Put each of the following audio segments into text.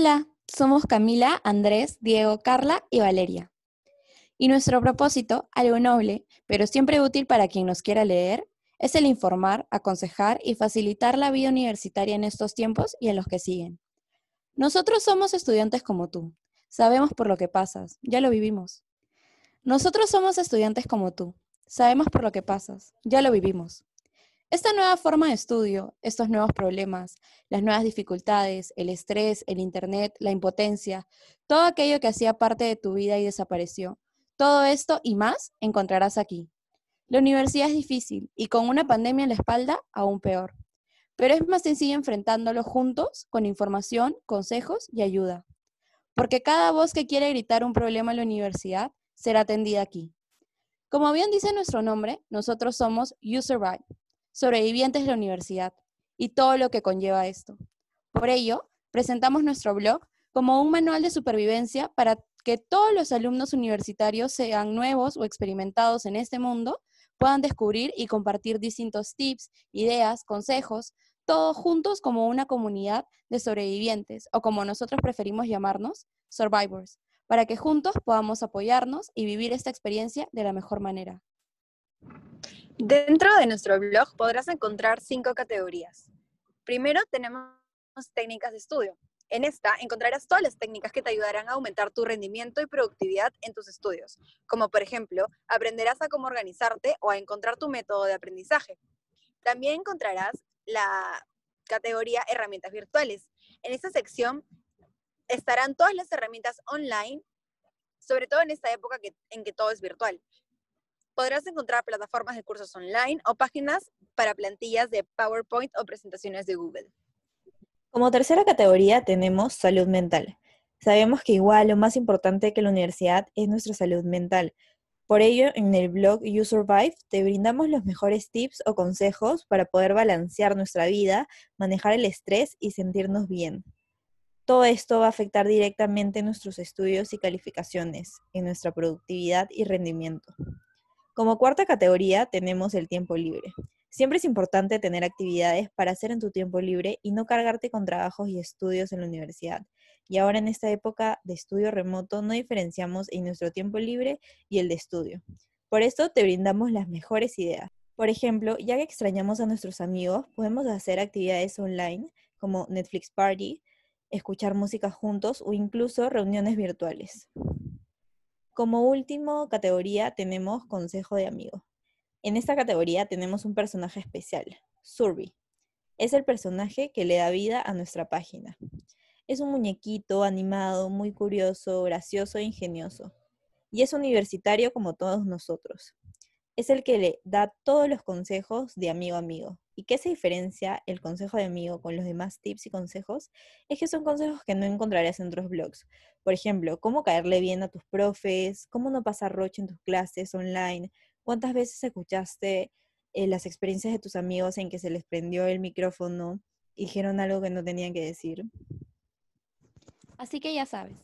Hola, somos Camila, Andrés, Diego, Carla y Valeria. Y nuestro propósito, algo noble, pero siempre útil para quien nos quiera leer, es el informar, aconsejar y facilitar la vida universitaria en estos tiempos y en los que siguen. Nosotros somos estudiantes como tú. Sabemos por lo que pasas, ya lo vivimos. Nosotros somos estudiantes como tú. Sabemos por lo que pasas, ya lo vivimos. Esta nueva forma de estudio, estos nuevos problemas, las nuevas dificultades, el estrés, el Internet, la impotencia, todo aquello que hacía parte de tu vida y desapareció, todo esto y más encontrarás aquí. La universidad es difícil y con una pandemia en la espalda, aún peor. Pero es más sencillo enfrentándolo juntos, con información, consejos y ayuda. Porque cada voz que quiere gritar un problema en la universidad será atendida aquí. Como bien dice nuestro nombre, nosotros somos Survive, sobrevivientes de la universidad, y todo lo que conlleva esto. Por ello, presentamos nuestro blog como un manual de supervivencia para que todos los alumnos universitarios, sean nuevos o experimentados en este mundo, puedan descubrir y compartir distintos tips, ideas, consejos, todos juntos como una comunidad de sobrevivientes, o como nosotros preferimos llamarnos, survivors, para que juntos podamos apoyarnos y vivir esta experiencia de la mejor manera. Dentro de nuestro blog podrás encontrar cinco categorías. Primero tenemos técnicas de estudio. En esta encontrarás todas las técnicas que te ayudarán a aumentar tu rendimiento y productividad en tus estudios, como por ejemplo, aprenderás a cómo organizarte o a encontrar tu método de aprendizaje. También encontrarás la categoría herramientas virtuales. En esta sección estarán todas las herramientas online, sobre todo en esta época en que todo es virtual podrás encontrar plataformas de cursos online o páginas para plantillas de PowerPoint o presentaciones de Google. Como tercera categoría tenemos salud mental. Sabemos que igual lo más importante que la universidad es nuestra salud mental. Por ello, en el blog You Survive te brindamos los mejores tips o consejos para poder balancear nuestra vida, manejar el estrés y sentirnos bien. Todo esto va a afectar directamente nuestros estudios y calificaciones, en nuestra productividad y rendimiento. Como cuarta categoría tenemos el tiempo libre. Siempre es importante tener actividades para hacer en tu tiempo libre y no cargarte con trabajos y estudios en la universidad. Y ahora en esta época de estudio remoto no diferenciamos en nuestro tiempo libre y el de estudio. Por esto te brindamos las mejores ideas. Por ejemplo, ya que extrañamos a nuestros amigos, podemos hacer actividades online como Netflix Party, escuchar música juntos o incluso reuniones virtuales. Como último categoría tenemos consejo de amigo. En esta categoría tenemos un personaje especial, Surby. Es el personaje que le da vida a nuestra página. Es un muñequito animado, muy curioso, gracioso e ingenioso. Y es universitario como todos nosotros es el que le da todos los consejos de amigo a amigo. ¿Y qué se diferencia el consejo de amigo con los demás tips y consejos? Es que son consejos que no encontrarás en otros blogs. Por ejemplo, cómo caerle bien a tus profes, cómo no pasar roche en tus clases online, cuántas veces escuchaste eh, las experiencias de tus amigos en que se les prendió el micrófono y dijeron algo que no tenían que decir. Así que ya sabes,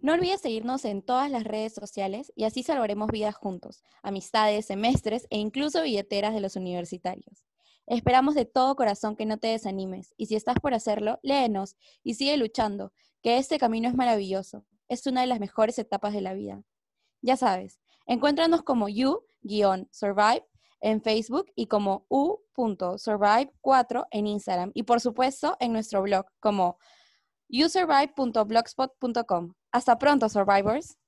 no olvides seguirnos en todas las redes sociales y así salvaremos vidas juntos, amistades, semestres e incluso billeteras de los universitarios. Esperamos de todo corazón que no te desanimes y si estás por hacerlo, léenos y sigue luchando, que este camino es maravilloso, es una de las mejores etapas de la vida. Ya sabes, encuéntranos como you-survive en Facebook y como u.survive4 en Instagram y por supuesto en nuestro blog como usurvive.blogspot.com. Hasta pronto, Survivors.